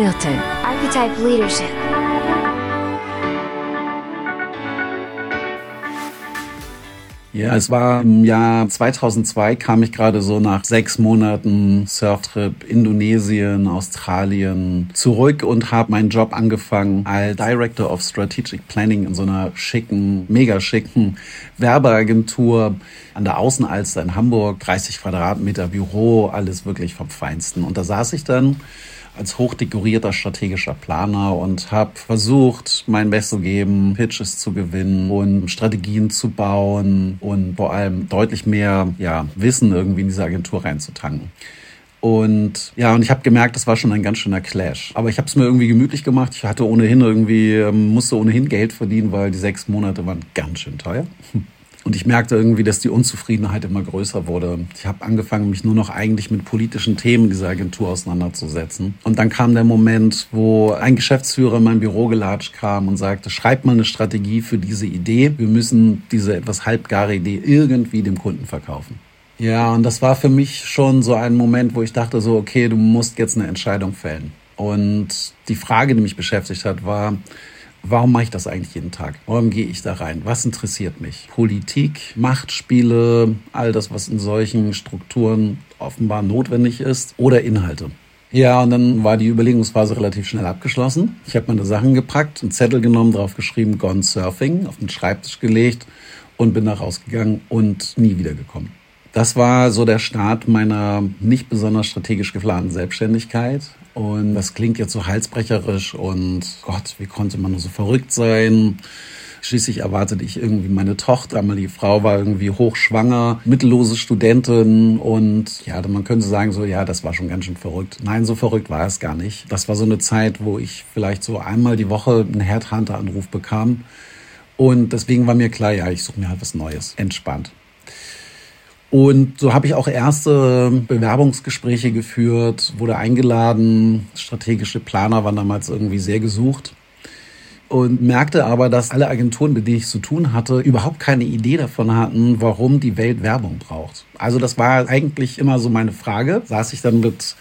Birte. Archetype Leadership. Ja, es war im Jahr 2002 kam ich gerade so nach sechs Monaten Surftrip Indonesien, Australien zurück und habe meinen Job angefangen als Director of Strategic Planning in so einer schicken, mega schicken Werbeagentur an der Außenalster in Hamburg, 30 Quadratmeter Büro, alles wirklich vom Feinsten. Und da saß ich dann als hochdekorierter strategischer Planer und habe versucht, mein Bestes zu geben, Pitches zu gewinnen und Strategien zu bauen und vor allem deutlich mehr ja, Wissen irgendwie in diese Agentur reinzutanken. Und ja, und ich habe gemerkt, das war schon ein ganz schöner Clash. Aber ich habe es mir irgendwie gemütlich gemacht. Ich hatte ohnehin irgendwie, ähm, musste ohnehin Geld verdienen, weil die sechs Monate waren ganz schön teuer. Und ich merkte irgendwie, dass die Unzufriedenheit immer größer wurde. Ich habe angefangen, mich nur noch eigentlich mit politischen Themen dieser Agentur auseinanderzusetzen. Und dann kam der Moment, wo ein Geschäftsführer in mein Büro gelatscht kam und sagte, schreib mal eine Strategie für diese Idee. Wir müssen diese etwas halbgare Idee irgendwie dem Kunden verkaufen. Ja, und das war für mich schon so ein Moment, wo ich dachte so, okay, du musst jetzt eine Entscheidung fällen. Und die Frage, die mich beschäftigt hat, war, Warum mache ich das eigentlich jeden Tag? Warum gehe ich da rein? Was interessiert mich? Politik, Machtspiele, all das, was in solchen Strukturen offenbar notwendig ist oder Inhalte. Ja, und dann war die Überlegungsphase relativ schnell abgeschlossen. Ich habe meine Sachen gepackt, einen Zettel genommen, drauf geschrieben, Gone Surfing, auf den Schreibtisch gelegt und bin da rausgegangen und nie wiedergekommen. Das war so der Start meiner nicht besonders strategisch geplanten Selbstständigkeit. Und das klingt jetzt so halsbrecherisch und Gott, wie konnte man nur so verrückt sein? Schließlich erwartete ich irgendwie meine Tochter, die Frau war irgendwie hochschwanger, mittellose Studentin und ja, man könnte sagen so, ja, das war schon ganz schön verrückt. Nein, so verrückt war es gar nicht. Das war so eine Zeit, wo ich vielleicht so einmal die Woche einen Headhunter-Anruf bekam und deswegen war mir klar, ja, ich suche mir halt was Neues. Entspannt. Und so habe ich auch erste Bewerbungsgespräche geführt, wurde eingeladen. Strategische Planer waren damals irgendwie sehr gesucht. Und merkte aber, dass alle Agenturen, mit denen ich zu tun hatte, überhaupt keine Idee davon hatten, warum die Welt Werbung braucht. Also das war eigentlich immer so meine Frage. Saß ich dann mit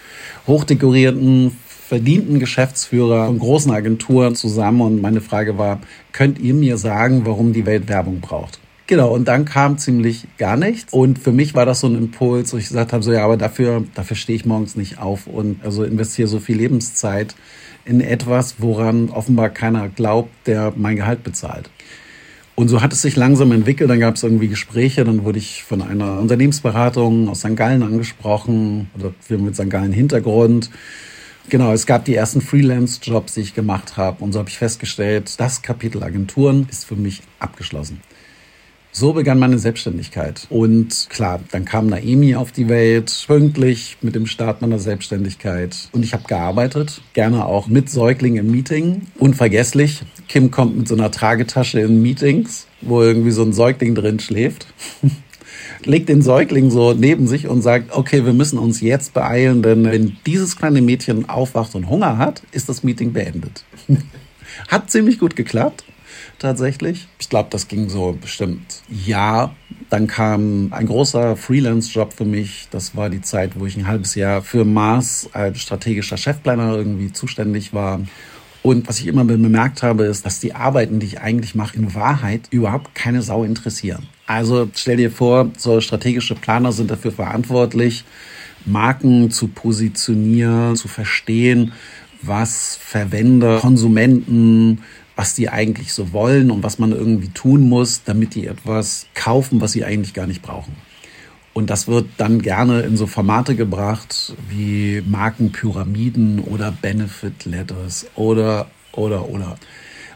hochdekorierten, verdienten Geschäftsführer von großen Agenturen zusammen und meine Frage war, könnt ihr mir sagen, warum die Welt Werbung braucht? Genau, und dann kam ziemlich gar nichts. Und für mich war das so ein Impuls, wo ich gesagt habe, so ja, aber dafür, dafür stehe ich morgens nicht auf und also investiere so viel Lebenszeit in etwas, woran offenbar keiner glaubt, der mein Gehalt bezahlt. Und so hat es sich langsam entwickelt. Dann gab es irgendwie Gespräche. Dann wurde ich von einer Unternehmensberatung aus St. Gallen angesprochen oder wir mit St. Gallen Hintergrund. Genau, es gab die ersten Freelance-Jobs, die ich gemacht habe. Und so habe ich festgestellt, das Kapitel Agenturen ist für mich abgeschlossen. So begann meine Selbstständigkeit. Und klar, dann kam Naemi auf die Welt, pünktlich mit dem Start meiner Selbstständigkeit. Und ich habe gearbeitet, gerne auch mit Säuglingen im Meeting. Unvergesslich, Kim kommt mit so einer Tragetasche in Meetings, wo irgendwie so ein Säugling drin schläft. legt den Säugling so neben sich und sagt, okay, wir müssen uns jetzt beeilen, denn wenn dieses kleine Mädchen aufwacht und Hunger hat, ist das Meeting beendet. hat ziemlich gut geklappt tatsächlich. Ich glaube, das ging so bestimmt Ja. Dann kam ein großer Freelance-Job für mich. Das war die Zeit, wo ich ein halbes Jahr für Mars als strategischer Chefplaner irgendwie zuständig war. Und was ich immer bemerkt habe, ist, dass die Arbeiten, die ich eigentlich mache, in Wahrheit überhaupt keine Sau interessieren. Also stell dir vor, so strategische Planer sind dafür verantwortlich, Marken zu positionieren, zu verstehen, was Verwender, Konsumenten, was die eigentlich so wollen und was man irgendwie tun muss, damit die etwas kaufen, was sie eigentlich gar nicht brauchen. Und das wird dann gerne in so Formate gebracht wie Markenpyramiden oder Benefit Letters oder, oder, oder.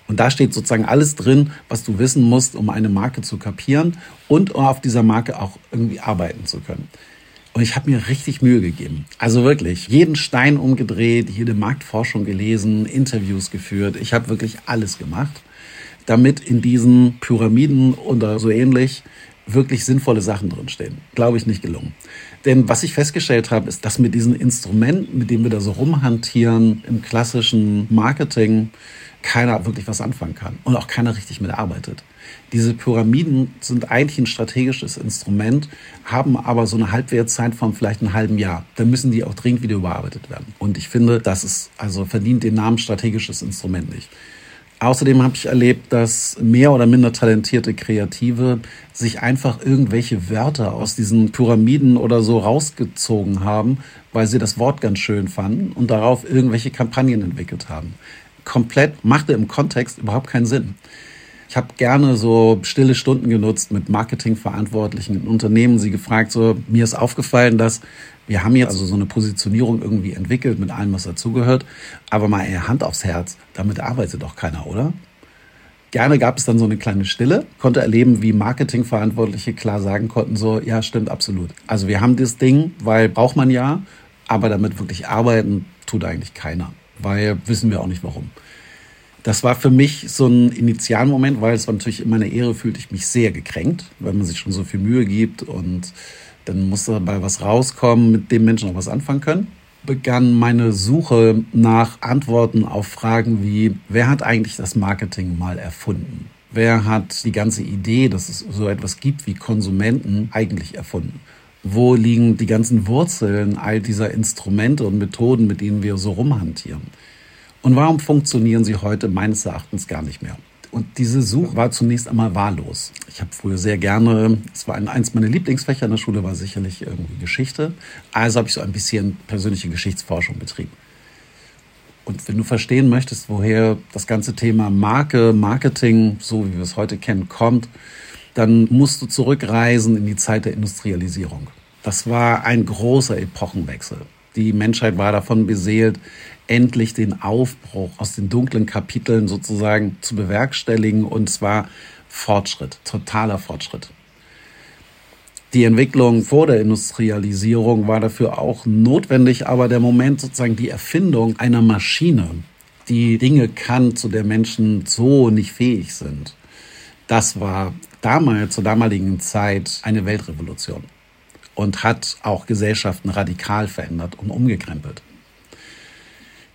Und da steht sozusagen alles drin, was du wissen musst, um eine Marke zu kapieren und auf dieser Marke auch irgendwie arbeiten zu können. Und ich habe mir richtig Mühe gegeben. Also wirklich, jeden Stein umgedreht, jede Marktforschung gelesen, Interviews geführt. Ich habe wirklich alles gemacht, damit in diesen Pyramiden oder so ähnlich wirklich sinnvolle Sachen drinstehen. Glaube ich nicht gelungen. Denn was ich festgestellt habe, ist, dass mit diesen Instrumenten, mit denen wir da so rumhantieren im klassischen Marketing, keiner wirklich was anfangen kann und auch keiner richtig mitarbeitet. Diese Pyramiden sind eigentlich ein strategisches Instrument, haben aber so eine Halbwertszeit von vielleicht einem halben Jahr. Dann müssen die auch dringend wieder überarbeitet werden. Und ich finde, das ist also verdient den Namen strategisches Instrument nicht. Außerdem habe ich erlebt, dass mehr oder minder talentierte Kreative sich einfach irgendwelche Wörter aus diesen Pyramiden oder so rausgezogen haben, weil sie das Wort ganz schön fanden und darauf irgendwelche Kampagnen entwickelt haben. Komplett machte im Kontext überhaupt keinen Sinn. Ich habe gerne so stille Stunden genutzt mit Marketingverantwortlichen in Unternehmen, sie gefragt, so, mir ist aufgefallen, dass wir haben jetzt also so eine Positionierung irgendwie entwickelt mit allem, was dazugehört. Aber mal Hand aufs Herz, damit arbeitet doch keiner, oder? Gerne gab es dann so eine kleine Stille, konnte erleben, wie Marketingverantwortliche klar sagen konnten, so, ja, stimmt absolut. Also wir haben das Ding, weil braucht man ja, aber damit wirklich arbeiten tut eigentlich keiner, weil wissen wir auch nicht warum. Das war für mich so ein Initialmoment, weil es war natürlich in meiner Ehre fühlte ich mich sehr gekränkt, weil man sich schon so viel Mühe gibt und dann muss dabei was rauskommen, mit dem Menschen auch was anfangen können. Begann meine Suche nach Antworten auf Fragen wie, wer hat eigentlich das Marketing mal erfunden? Wer hat die ganze Idee, dass es so etwas gibt wie Konsumenten, eigentlich erfunden? Wo liegen die ganzen Wurzeln all dieser Instrumente und Methoden, mit denen wir so rumhantieren? Und warum funktionieren sie heute meines Erachtens gar nicht mehr? Und diese Suche war zunächst einmal wahllos. Ich habe früher sehr gerne, es war eins meiner Lieblingsfächer in der Schule, war sicherlich irgendwie Geschichte. Also habe ich so ein bisschen persönliche Geschichtsforschung betrieben. Und wenn du verstehen möchtest, woher das ganze Thema Marke, Marketing, so wie wir es heute kennen, kommt, dann musst du zurückreisen in die Zeit der Industrialisierung. Das war ein großer Epochenwechsel. Die Menschheit war davon beseelt, endlich den Aufbruch aus den dunklen Kapiteln sozusagen zu bewerkstelligen und zwar Fortschritt, totaler Fortschritt. Die Entwicklung vor der Industrialisierung war dafür auch notwendig, aber der Moment sozusagen die Erfindung einer Maschine, die Dinge kann, zu der Menschen so nicht fähig sind, das war damals, zur damaligen Zeit eine Weltrevolution und hat auch Gesellschaften radikal verändert und umgekrempelt.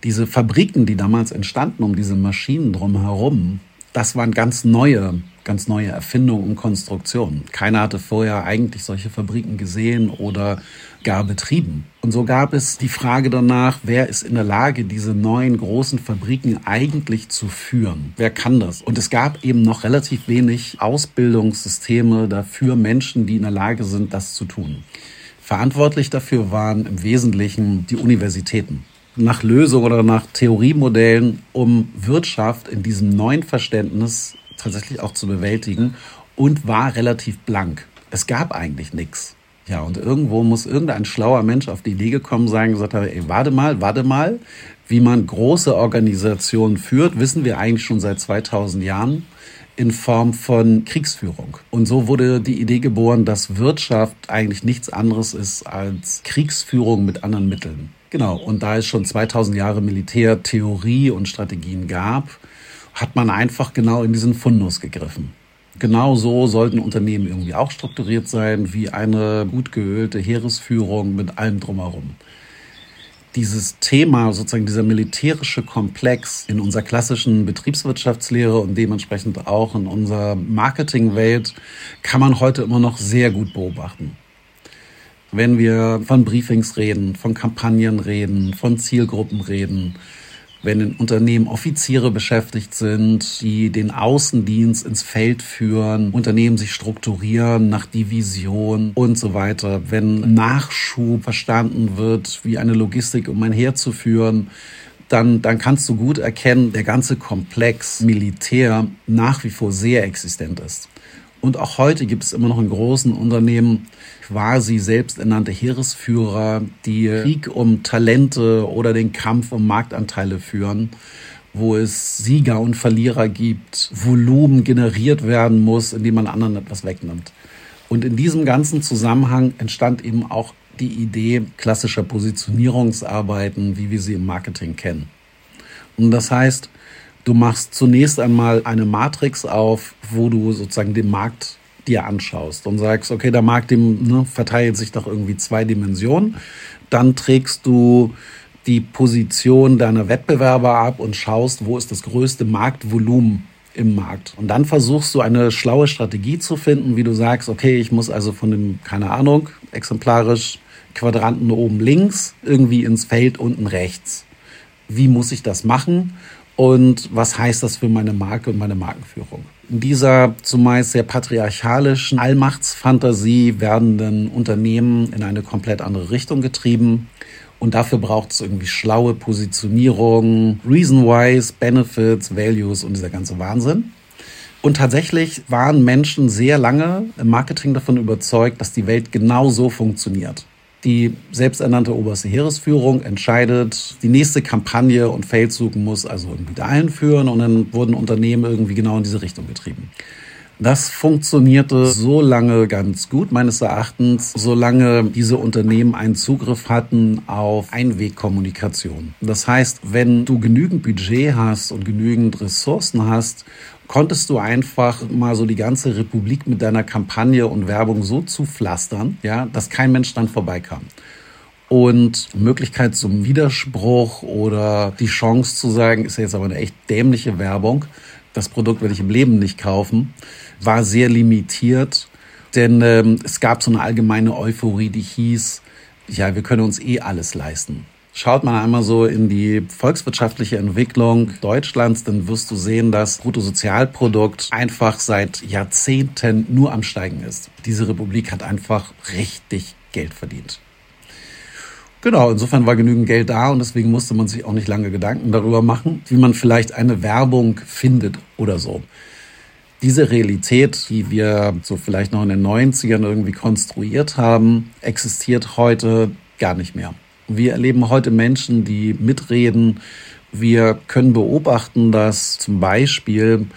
Diese Fabriken, die damals entstanden um diese Maschinen drumherum, das waren ganz neue, ganz neue Erfindungen und Konstruktionen. Keiner hatte vorher eigentlich solche Fabriken gesehen oder gar betrieben. Und so gab es die Frage danach, wer ist in der Lage, diese neuen großen Fabriken eigentlich zu führen? Wer kann das? Und es gab eben noch relativ wenig Ausbildungssysteme dafür Menschen, die in der Lage sind, das zu tun. Verantwortlich dafür waren im Wesentlichen die Universitäten nach Lösungen oder nach Theoriemodellen, um Wirtschaft in diesem neuen Verständnis tatsächlich auch zu bewältigen und war relativ blank. Es gab eigentlich nichts. Ja, und irgendwo muss irgendein schlauer Mensch auf die Idee gekommen sein, gesagt haben, ey, warte mal, warte mal, wie man große Organisationen führt, wissen wir eigentlich schon seit 2000 Jahren in Form von Kriegsführung. Und so wurde die Idee geboren, dass Wirtschaft eigentlich nichts anderes ist als Kriegsführung mit anderen Mitteln. Genau, und da es schon 2000 Jahre Militärtheorie und Strategien gab, hat man einfach genau in diesen Fundus gegriffen. Genau so sollten Unternehmen irgendwie auch strukturiert sein, wie eine gut geölte Heeresführung mit allem drumherum. Dieses Thema, sozusagen dieser militärische Komplex in unserer klassischen Betriebswirtschaftslehre und dementsprechend auch in unserer Marketingwelt kann man heute immer noch sehr gut beobachten wenn wir von Briefings reden, von Kampagnen reden, von Zielgruppen reden, wenn in Unternehmen Offiziere beschäftigt sind, die den Außendienst ins Feld führen, Unternehmen sich strukturieren nach Division und so weiter, wenn Nachschub verstanden wird, wie eine Logistik, um ein Heer zu führen, dann, dann kannst du gut erkennen, der ganze Komplex Militär nach wie vor sehr existent ist. Und auch heute gibt es immer noch in großen Unternehmen quasi selbsternannte Heeresführer, die Krieg um Talente oder den Kampf um Marktanteile führen, wo es Sieger und Verlierer gibt, Volumen generiert werden muss, indem man anderen etwas wegnimmt. Und in diesem ganzen Zusammenhang entstand eben auch die Idee klassischer Positionierungsarbeiten, wie wir sie im Marketing kennen. Und das heißt, Du machst zunächst einmal eine Matrix auf, wo du sozusagen dem Markt dir anschaust und sagst, okay, der Markt dem, ne, verteilt sich doch irgendwie zwei Dimensionen, dann trägst du die Position deiner Wettbewerber ab und schaust, wo ist das größte Marktvolumen im Markt. Und dann versuchst du eine schlaue Strategie zu finden, wie du sagst, okay, ich muss also von dem, keine Ahnung, exemplarisch Quadranten oben links irgendwie ins Feld unten rechts. Wie muss ich das machen? Und was heißt das für meine Marke und meine Markenführung? In dieser zumeist sehr patriarchalischen Allmachtsfantasie werdenden Unternehmen in eine komplett andere Richtung getrieben. Und dafür braucht es irgendwie schlaue Positionierung, Reason-wise, Benefits, Values und dieser ganze Wahnsinn. Und tatsächlich waren Menschen sehr lange im Marketing davon überzeugt, dass die Welt genau so funktioniert. Die selbsternannte oberste Heeresführung entscheidet, die nächste Kampagne und Feldzug muss also irgendwie dahin führen und dann wurden Unternehmen irgendwie genau in diese Richtung getrieben. Das funktionierte so lange ganz gut, meines Erachtens, solange diese Unternehmen einen Zugriff hatten auf Einwegkommunikation. Das heißt, wenn du genügend Budget hast und genügend Ressourcen hast, konntest du einfach mal so die ganze Republik mit deiner Kampagne und Werbung so zupflastern, ja, dass kein Mensch dann vorbeikam und Möglichkeit zum Widerspruch oder die Chance zu sagen, ist ja jetzt aber eine echt dämliche Werbung, das Produkt werde ich im Leben nicht kaufen, war sehr limitiert, denn ähm, es gab so eine allgemeine Euphorie, die hieß, ja, wir können uns eh alles leisten. Schaut man einmal so in die volkswirtschaftliche Entwicklung Deutschlands, dann wirst du sehen, dass Bruttosozialprodukt einfach seit Jahrzehnten nur am Steigen ist. Diese Republik hat einfach richtig Geld verdient. Genau, insofern war genügend Geld da und deswegen musste man sich auch nicht lange Gedanken darüber machen, wie man vielleicht eine Werbung findet oder so. Diese Realität, die wir so vielleicht noch in den 90ern irgendwie konstruiert haben, existiert heute gar nicht mehr. Wir erleben heute Menschen, die mitreden. Wir können beobachten, dass zum Beispiel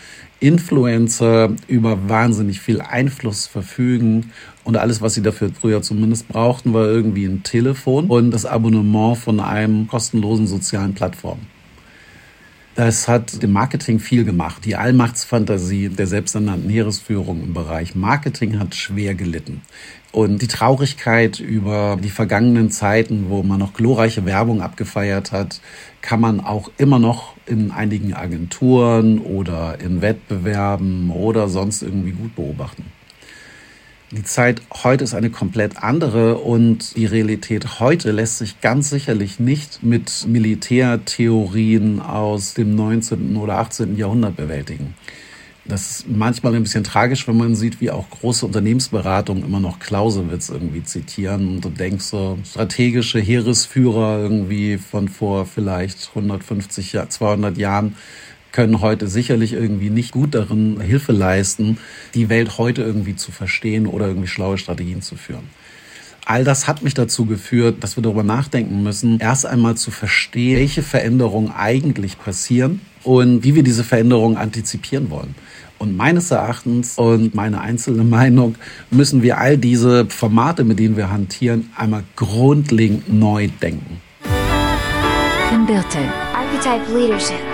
Influencer über wahnsinnig viel Einfluss verfügen und alles, was sie dafür früher zumindest brauchten, war irgendwie ein Telefon und das Abonnement von einem kostenlosen sozialen Plattform. Das hat dem Marketing viel gemacht. Die Allmachtsfantasie der selbsternannten Heeresführung im Bereich Marketing hat schwer gelitten. Und die Traurigkeit über die vergangenen Zeiten, wo man noch glorreiche Werbung abgefeiert hat, kann man auch immer noch in einigen Agenturen oder in Wettbewerben oder sonst irgendwie gut beobachten. Die Zeit heute ist eine komplett andere und die Realität heute lässt sich ganz sicherlich nicht mit Militärtheorien aus dem 19. oder 18. Jahrhundert bewältigen. Das ist manchmal ein bisschen tragisch, wenn man sieht, wie auch große Unternehmensberatungen immer noch Clausewitz irgendwie zitieren und du denkst so, strategische Heeresführer irgendwie von vor vielleicht 150, 200 Jahren können heute sicherlich irgendwie nicht gut darin Hilfe leisten, die Welt heute irgendwie zu verstehen oder irgendwie schlaue Strategien zu führen. All das hat mich dazu geführt, dass wir darüber nachdenken müssen, erst einmal zu verstehen, welche Veränderungen eigentlich passieren und wie wir diese Veränderungen antizipieren wollen. Und meines Erachtens und meine einzelne Meinung müssen wir all diese Formate, mit denen wir hantieren, einmal grundlegend neu denken. Archetype Leadership.